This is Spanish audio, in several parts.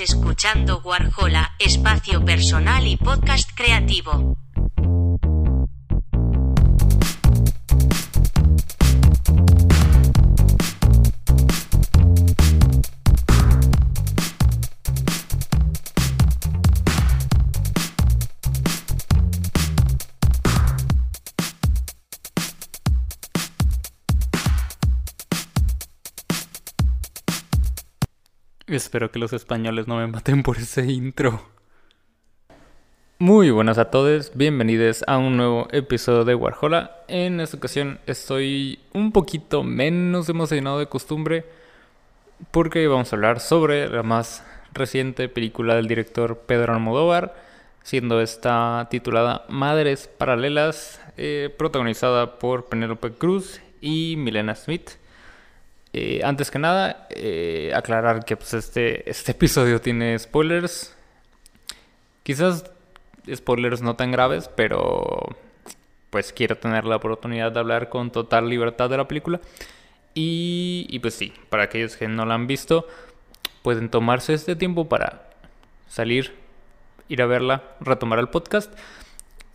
Escuchando Warhola, espacio personal y podcast creativo. Espero que los españoles no me maten por ese intro. Muy buenas a todos, bienvenidos a un nuevo episodio de Warhola. En esta ocasión estoy un poquito menos emocionado de costumbre porque vamos a hablar sobre la más reciente película del director Pedro Almodóvar, siendo esta titulada Madres Paralelas, eh, protagonizada por Penélope Cruz y Milena Smith. Eh, antes que nada, eh, aclarar que pues, este, este episodio tiene spoilers. Quizás spoilers no tan graves, pero pues quiero tener la oportunidad de hablar con total libertad de la película. Y, y pues sí, para aquellos que no la han visto, pueden tomarse este tiempo para salir, ir a verla, retomar el podcast.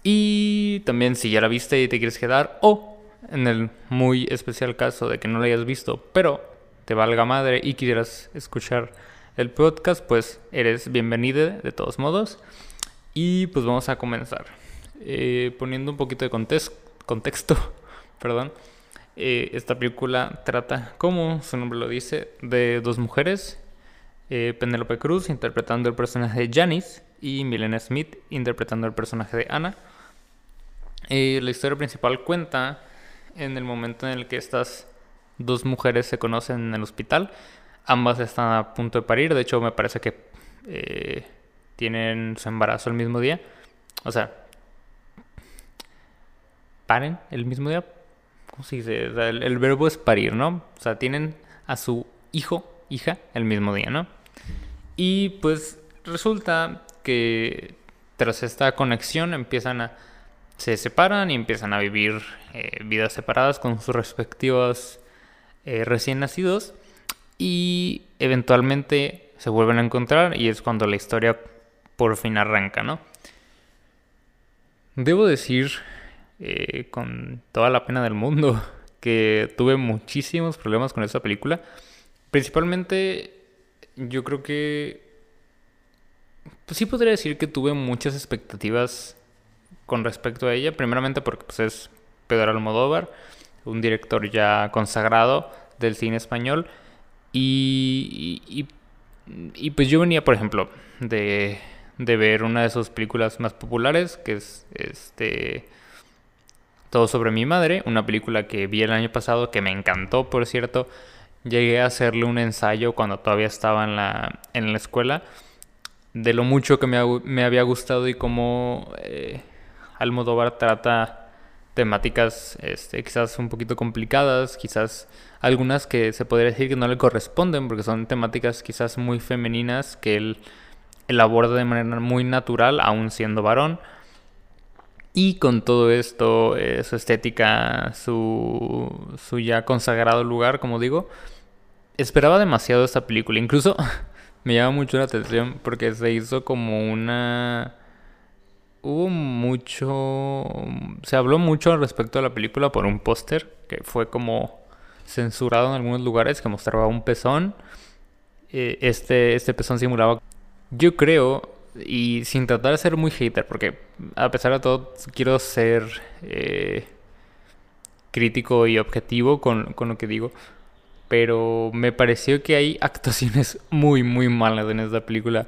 Y también si ya la viste y te quieres quedar, o en el muy especial caso de que no lo hayas visto, pero te valga madre y quieras escuchar el podcast, pues eres bienvenido de todos modos. Y pues vamos a comenzar. Eh, poniendo un poquito de contexto, perdón. Eh, esta película trata, como su nombre lo dice, de dos mujeres. Eh, Penélope Cruz interpretando el personaje de Janice y Milena Smith interpretando el personaje de Anna. la historia principal cuenta en el momento en el que estas dos mujeres se conocen en el hospital. Ambas están a punto de parir, de hecho me parece que eh, tienen su embarazo el mismo día. O sea, paren el mismo día. ¿Cómo se dice? el, el, verbo es parir, ¿no? O sea, tienen a su hijo, hija, el mismo día, ¿no? Y pues resulta que tras esta conexión empiezan a se separan y empiezan a vivir eh, vidas separadas con sus respectivos eh, recién nacidos y eventualmente se vuelven a encontrar y es cuando la historia por fin arranca, ¿no? Debo decir eh, con toda la pena del mundo que tuve muchísimos problemas con esta película. Principalmente yo creo que... Pues sí podría decir que tuve muchas expectativas con respecto a ella. Primeramente porque pues, es Pedro Almodóvar, un director ya consagrado del cine español. Y, y, pues yo venía, por ejemplo, de, de, ver una de sus películas más populares, que es este Todo sobre mi madre, una película que vi el año pasado, que me encantó, por cierto. Llegué a hacerle un ensayo cuando todavía estaba en la, en la escuela de lo mucho que me, me había gustado y cómo eh, Almodóvar trata temáticas este, quizás un poquito complicadas, quizás algunas que se podría decir que no le corresponden porque son temáticas quizás muy femeninas que él, aborda de manera muy natural aún siendo varón. Y con todo esto, eh, su estética, su, su ya consagrado lugar, como digo, esperaba demasiado esta película. Incluso me llama mucho la atención porque se hizo como una hubo mucho. Se habló mucho respecto a la película por un póster que fue como censurado en algunos lugares que mostraba un pezón. Eh, este, este pezón simulaba. Yo creo, y sin tratar de ser muy hater, porque a pesar de todo quiero ser eh, crítico y objetivo con, con lo que digo. Pero me pareció que hay actuaciones muy, muy malas en esta película.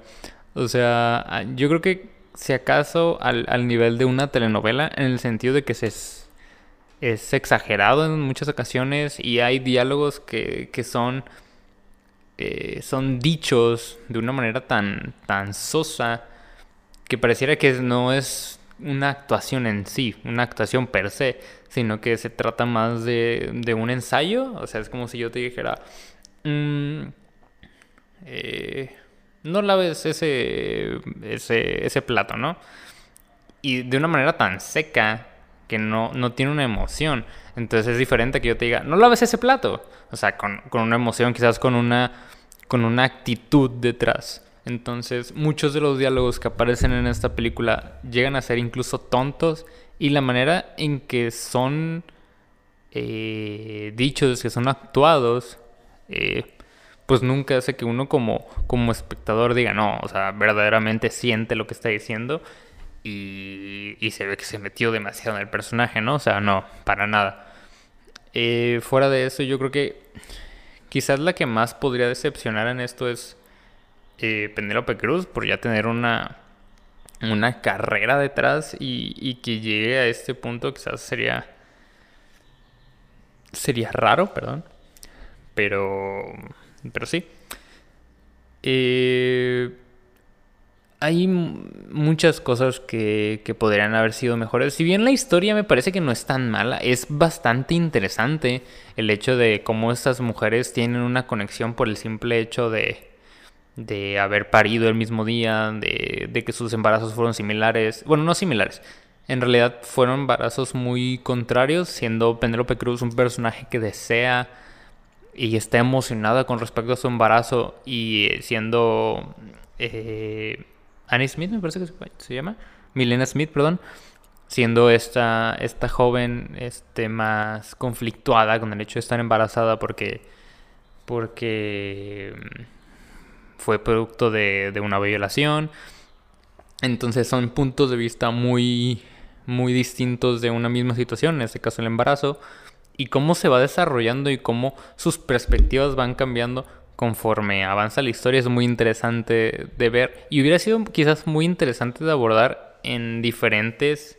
O sea, yo creo que si acaso al, al, nivel de una telenovela, en el sentido de que se es, es exagerado en muchas ocasiones y hay diálogos que, que son, eh, son dichos de una manera tan, tan sosa que pareciera que no es una actuación en sí, una actuación per se, sino que se trata más de, de un ensayo. O sea, es como si yo te dijera... Mm, eh, no laves ese, ese, ese plato, ¿no? Y de una manera tan seca que no, no tiene una emoción. Entonces es diferente que yo te diga, no laves ese plato. O sea, con, con una emoción, quizás con una, con una actitud detrás. Entonces, muchos de los diálogos que aparecen en esta película llegan a ser incluso tontos y la manera en que son eh, dichos, que son actuados, eh, pues nunca hace que uno como, como espectador diga, no, o sea, verdaderamente siente lo que está diciendo y, y se ve que se metió demasiado en el personaje, ¿no? O sea, no, para nada. Eh, fuera de eso, yo creo que quizás la que más podría decepcionar en esto es eh, Penélope Cruz por ya tener una, una carrera detrás y, y que llegue a este punto quizás sería sería raro, perdón. Pero pero sí. Eh, hay muchas cosas que, que, podrían haber sido mejores. Si bien la historia me parece que no es tan mala, es bastante interesante el hecho de cómo estas mujeres tienen una conexión por el simple hecho de, de haber parido el mismo día, de, de que sus embarazos fueron similares. Bueno, no similares. En realidad fueron embarazos muy contrarios, siendo Penélope Cruz un personaje que desea y está emocionada con respecto a su embarazo y eh, siendo eh, Annie Smith, me parece que se llama, Milena Smith, perdón, siendo esta, esta joven este, más conflictuada con el hecho de estar embarazada porque, porque mm, fue producto de, de una violación. Entonces son puntos de vista muy, muy distintos de una misma situación, en este caso el embarazo y cómo se va desarrollando y cómo sus perspectivas van cambiando conforme avanza la historia es muy interesante de ver. Y hubiera sido quizás muy interesante de abordar en diferentes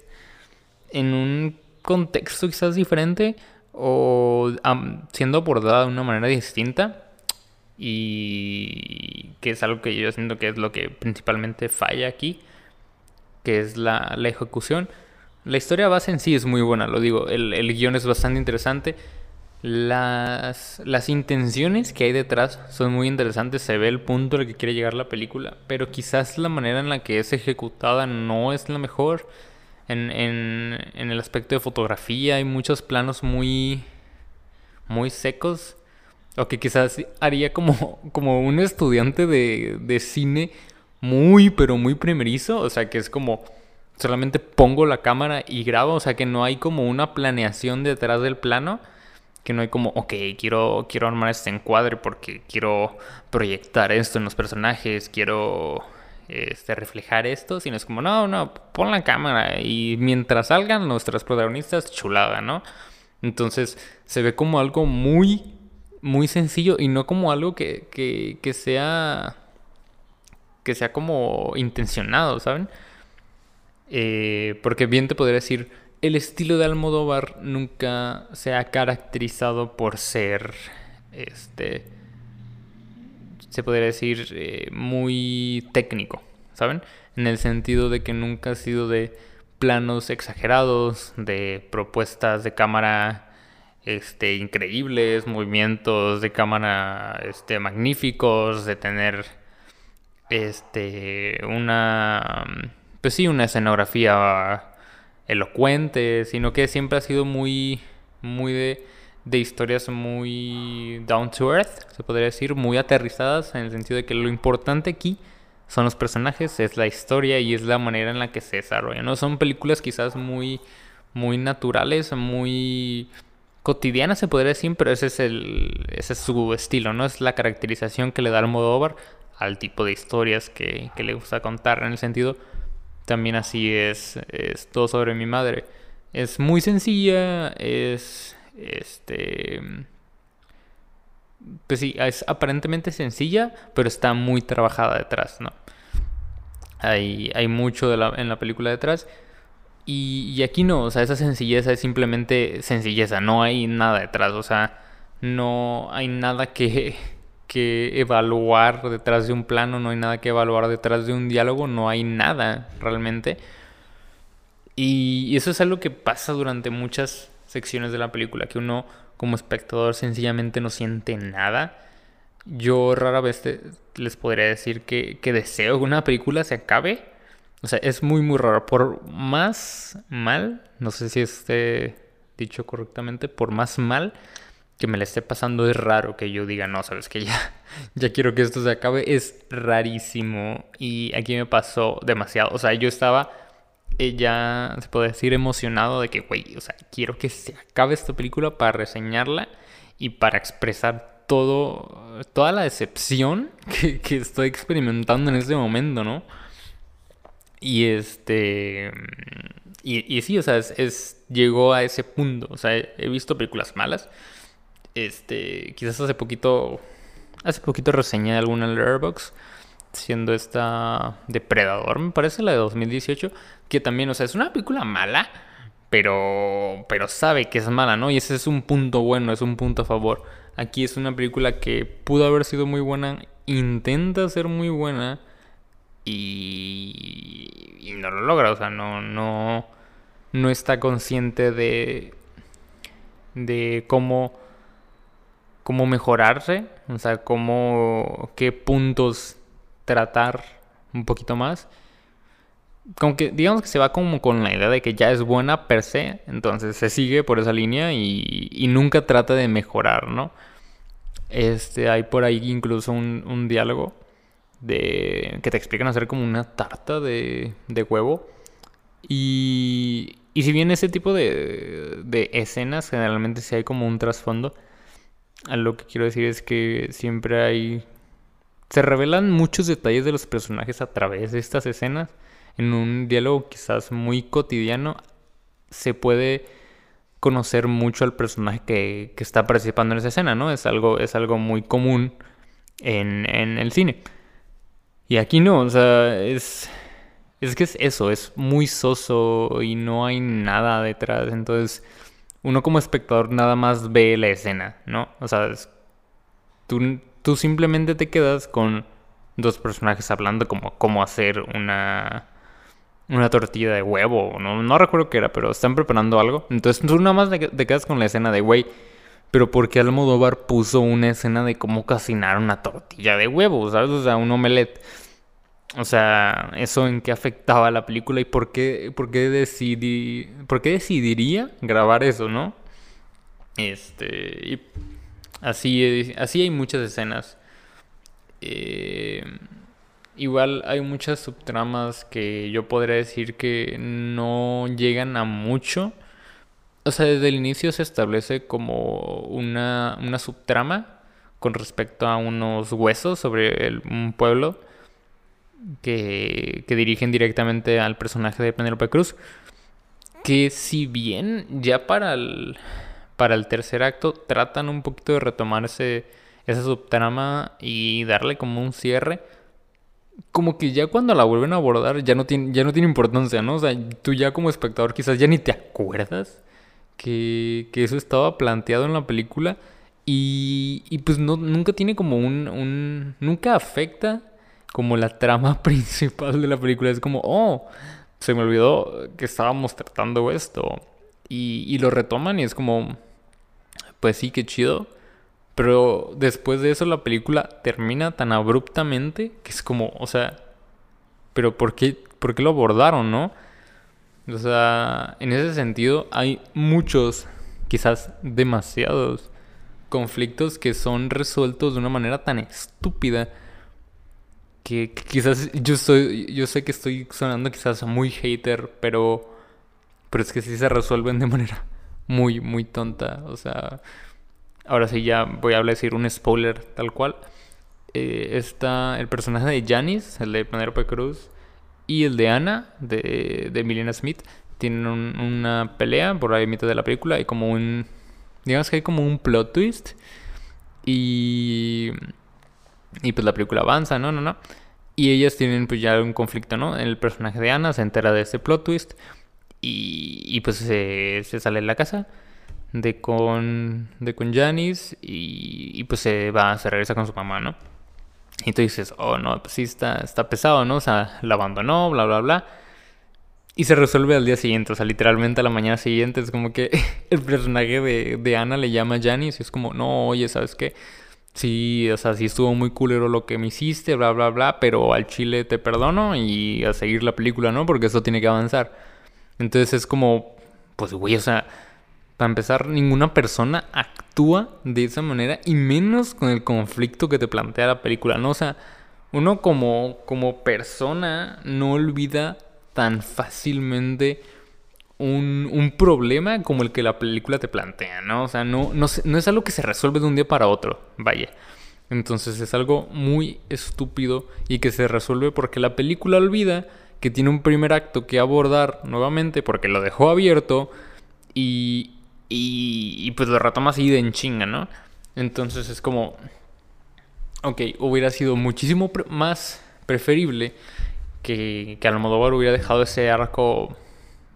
en un contexto quizás diferente o siendo abordada de una manera distinta. Y que es algo que yo siento que es lo que principalmente falla aquí que es la, la ejecución la historia base en sí es muy buena, lo digo. El, el guion es bastante interesante. Las, las intenciones que hay detrás son muy interesantes. Se ve el punto al que quiere llegar la película. Pero quizás la manera en la que es ejecutada no es la mejor. En, en, en el aspecto de fotografía hay muchos planos muy, muy secos. O que quizás haría como, como un estudiante de, de cine muy, pero muy primerizo. O sea, que es como solamente pongo la cámara y grabo, o sea que no hay como una planeación detrás del plano, que no hay como, ok, quiero, quiero armar este encuadre porque quiero proyectar esto en los personajes, quiero este, reflejar esto, sino es como, no, no, pon la cámara y mientras salgan nuestras protagonistas, chulada, ¿no? Entonces se ve como algo muy, muy sencillo y no como algo que, que, que sea, que sea como intencionado, ¿saben? Eh, porque bien te podría decir, el estilo de Almodóvar nunca se ha caracterizado por ser, este, se podría decir, eh, muy técnico, ¿saben? En el sentido de que nunca ha sido de planos exagerados, de propuestas de cámara este, increíbles, movimientos de cámara este, magníficos, de tener este, una pues sí, una escenografía elocuente, sino que siempre ha sido muy, muy de, de historias muy down to earth, se podría decir, muy aterrizadas, en el sentido de que lo importante aquí son los personajes, es la historia y es la manera en la que se desarrolla. No son películas quizás muy, muy naturales, muy cotidianas se podría decir, pero ese es el, ese es su estilo, no es la caracterización que le da Almodóvar al tipo de historias que, que le gusta contar, en el sentido también así es, es todo sobre mi madre. Es muy sencilla, es este pues sí, es aparentemente sencilla, pero está muy trabajada detrás, ¿no? Hay, hay mucho de la, en la película detrás. Y, y, aquí no, o sea, esa sencilleza es simplemente sencilleza, no hay nada detrás, o sea, no hay nada que, que evaluar detrás de un plano, no hay nada que evaluar detrás de un diálogo, no hay nada realmente. Y eso es algo que pasa durante muchas secciones de la película, que uno como espectador sencillamente no siente nada. Yo rara vez les podría decir que, que deseo que una película se acabe. O sea, es muy, muy raro. Por más mal, no sé si esté dicho correctamente, por más mal que me la esté pasando es raro que yo diga, no, sabes que ya, ya quiero que esto se acabe. Es rarísimo. Y aquí me pasó demasiado. O sea, yo estaba eh, ya, se puede decir, emocionado de que, güey, o sea, quiero que se acabe esta película para reseñarla y para expresar todo, toda la decepción que, que estoy experimentando en este momento, ¿no? Y este. Y, y sí, o sea, es, llegó a ese punto. O sea, he, visto películas malas. Este. Quizás hace poquito. Hace poquito reseñé alguna en. Siendo esta Depredador, me parece, la de 2018. Que también, o sea, es una película mala. Pero. Pero sabe que es mala, ¿no? Y ese es un punto bueno, es un punto a favor. Aquí es una película que pudo haber sido muy buena. Intenta ser muy buena y, no lo logra, o sea, no, no, no está consciente de, de cómo, cómo mejorarse, o sea, cómo, qué puntos tratar un poquito más. Como que, digamos que se va como con la idea de que ya es buena per se, entonces se sigue por esa línea y, y nunca trata de mejorar, ¿no? Este, hay por ahí incluso un, un diálogo de que te explican hacer como una tarta de, de huevo. Y, y si bien ese tipo de, de escenas generalmente sí hay como un trasfondo, lo que quiero decir es que siempre hay... Se revelan muchos detalles de los personajes a través de estas escenas. En un diálogo quizás muy cotidiano se puede conocer mucho al personaje que, que está participando en esa escena, ¿no? Es algo, es algo muy común en, en el cine. Y aquí no, o sea, es... Es que es eso, es muy soso y no hay nada detrás. Entonces, uno como espectador nada más ve la escena, ¿no? O sea, tú, tú simplemente te quedas con dos personajes hablando como cómo hacer una una tortilla de huevo, no, no recuerdo qué era, pero están preparando algo. Entonces tú nada más te quedas con la escena de, güey, pero ¿por qué Almodóvar puso una escena de cómo cocinar una tortilla de huevo, ¿sabes? O sea, un omelette. O sea, eso en qué afectaba la película y por qué, por qué, decidí, por qué decidiría grabar eso, ¿no? Este, y así, así hay muchas escenas. Eh, igual hay muchas subtramas que yo podría decir que no llegan a mucho o sea, desde el inicio se establece como una, una subtrama con respecto a unos huesos sobre un pueblo que, que dirigen directamente al personaje de Penelope Cruz. Que si bien ya para el, para el tercer acto tratan un poquito de retomarse esa subtrama y darle como un cierre, como que ya cuando la vuelven a abordar ya no tiene, ya no tiene importancia, ¿no? O sea, tú ya como espectador quizás ya ni te acuerdas que, eso estaba planteado en la película y, y pues no, nunca tiene como un, un, nunca afecta como la trama principal de la película. Es como, oh, se me olvidó que estábamos tratando esto. Y, y lo retoman y es como, pues sí, qué chido. Pero después de eso la película termina tan abruptamente que es como, o sea, pero ¿por qué, por qué lo abordaron, no? O sea, en ese sentido hay muchos, quizás demasiados conflictos que son resueltos de una manera tan estúpida que, quizás yo soy yo sé que estoy sonando quizás muy hater, pero pero es que sí se resuelven de manera muy muy tonta, o sea, ahora sí ya voy a decir un spoiler tal cual. Eh, está el personaje de Janice, el de Penelope Cruz, y el de Ana, de, de Milena Smith, tienen una pelea por ahí mitad de la película y como un... Digamos que hay como un plot twist. Y... Y pues la película avanza, ¿no? No, no. Y ellas tienen pues ya un conflicto, ¿no? El personaje de Ana se entera de ese plot twist. Y, y pues se, se sale de la casa de con, de con Janice y, y pues se va, se regresa con su mamá, ¿no? Y tú dices, oh no, pues sí está, está pesado, ¿no? O sea, la abandonó, bla, bla, bla. Y se resuelve al día siguiente, o sea, literalmente a la mañana siguiente es como que el personaje de, de Ana le llama a Janice y es como, no, oye, ¿sabes qué? Sí, o sea, sí estuvo muy culero lo que me hiciste, bla, bla, bla, pero al chile te perdono y a seguir la película, ¿no? Porque eso tiene que avanzar. Entonces es como, pues, güey, o sea, para empezar, ninguna persona actúa de esa manera y menos con el conflicto que te plantea la película, ¿no? O sea, uno como, como persona no olvida tan fácilmente un, un, problema como el que la película te plantea, ¿no? O sea, no, no, es algo que se resuelve de un día para otro, vaya. Entonces es algo muy estúpido y que se resuelve porque la película olvida que tiene un primer acto que abordar nuevamente porque lo dejó abierto y, y, pues lo retoma así de en chinga, ¿no? Entonces es como, ok, hubiera sido muchísimo más preferible que, que Almodóvar hubiera dejado ese arco,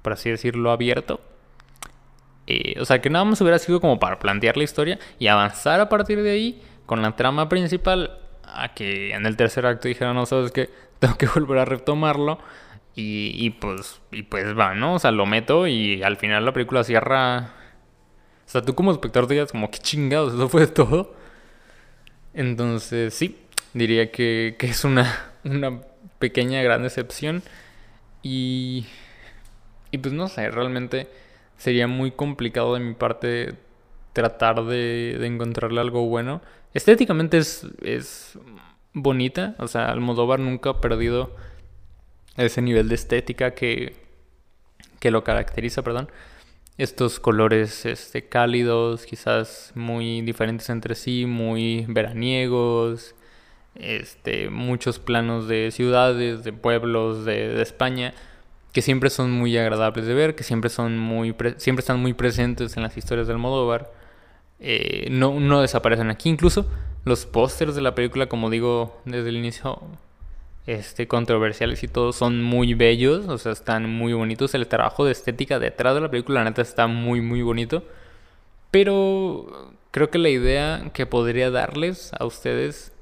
por así decirlo, abierto. Eh, o sea, que nada más hubiera sido como para plantear la historia y avanzar a partir de ahí con la trama principal a que en el tercer acto dijeron, no, sabes que tengo que volver a retomarlo. Y, y, pues, y pues va, ¿no? O sea, lo meto y al final la película cierra. O sea, tú como espectador te digas como, qué chingados, eso fue todo. Entonces, sí, diría que, que es una, una pequeña gran decepción. Y, y pues no sé, realmente sería muy complicado de mi parte tratar de, de encontrarle algo bueno. Estéticamente es, es bonita, o sea, Almodóvar nunca ha perdido ese nivel de estética que, que lo caracteriza, perdón. Estos colores este, cálidos, quizás muy diferentes entre sí, muy veraniegos, este, muchos planos de ciudades, de pueblos, de, de España, que siempre son muy agradables de ver, que siempre, son muy siempre están muy presentes en las historias del Almodóvar. Eh, no, no desaparecen aquí. Incluso los pósters de la película, como digo desde el inicio, este, controversiales y todo, son muy bellos, o sea, están muy bonitos. El trabajo de estética detrás de la película, la neta, está muy, muy bonito. Pero creo que la idea que podría darles a ustedes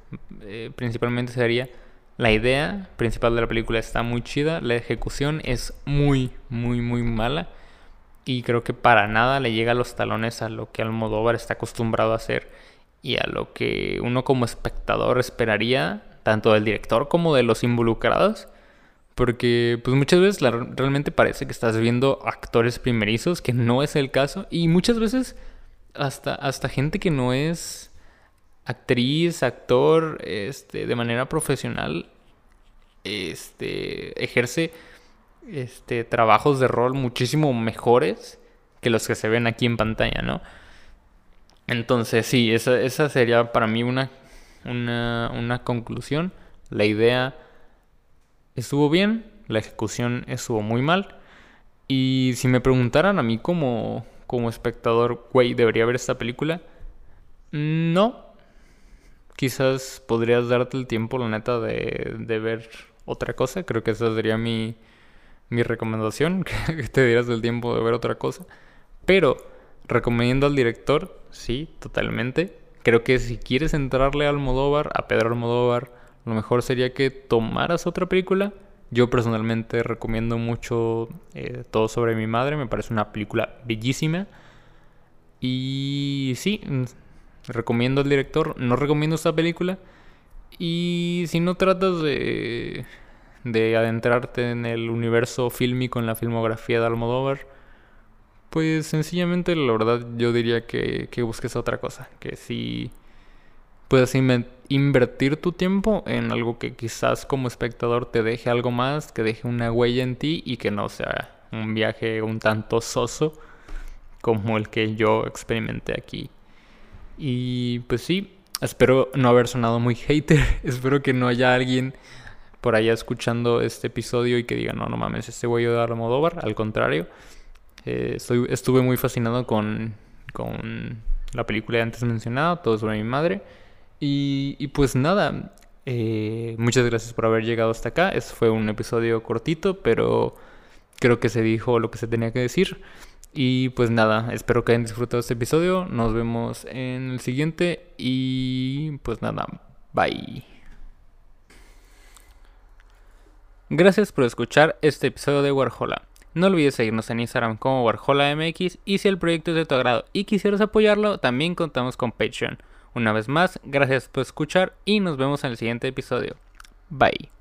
eh, principalmente sería la idea principal de la película está muy chida, la ejecución es muy, muy, muy mala y creo que para nada le llega a los talones a lo que Almodóvar está acostumbrado a hacer y a lo que uno como espectador esperaría, tanto del director como de los involucrados. Porque pues muchas veces realmente parece que estás viendo actores primerizos, que no es el caso. Y muchas veces hasta, hasta gente que no es actriz, actor, este, de manera profesional, este, ejerce este, trabajos de rol muchísimo mejores que los que se ven aquí en pantalla, ¿no? Entonces, sí, esa, esa sería para mí una, una, una conclusión. La idea estuvo bien, la ejecución estuvo muy mal. Y si me preguntaran a mí como, como espectador, güey, ¿debería ver esta película? No. Quizás podrías darte el tiempo, la neta, de, de ver otra cosa. Creo que esa sería mi, mi recomendación, que te dieras el tiempo de ver otra cosa. Pero, recomiendo al director, sí, totalmente. Creo que si quieres entrarle a Almodóvar, a Pedro Almodóvar, lo mejor sería que tomaras otra película. Yo personalmente recomiendo mucho eh, Todo sobre mi madre, me parece una película bellísima. Y sí, recomiendo al director, no recomiendo esta película. Y si no tratas de de adentrarte en el universo fílmico, en la filmografía de Almodóvar, pues sencillamente la verdad yo diría que, que busques otra cosa, que si puedes invertir tu tiempo en algo que quizás como espectador te deje algo más, que deje una huella en ti y que no sea un viaje un tanto soso como el que yo experimenté aquí. Y pues sí, espero no haber sonado muy hater, espero que no haya alguien por allá escuchando este episodio y que digan, no, no mames, este güey de Almodóvar. Al contrario, eh, estoy, estuve muy fascinado con, con la película antes mencionada, Todo sobre mi madre. Y, y pues nada, eh, muchas gracias por haber llegado hasta acá. Este fue un episodio cortito, pero creo que se dijo lo que se tenía que decir. Y pues nada, espero que hayan disfrutado este episodio. Nos vemos en el siguiente. Y pues nada, bye. Gracias por escuchar este episodio de Warhola. No olvides seguirnos en Instagram como WarholaMX y si el proyecto es de tu agrado y quisieras apoyarlo, también contamos con Patreon. Una vez más, gracias por escuchar y nos vemos en el siguiente episodio. Bye.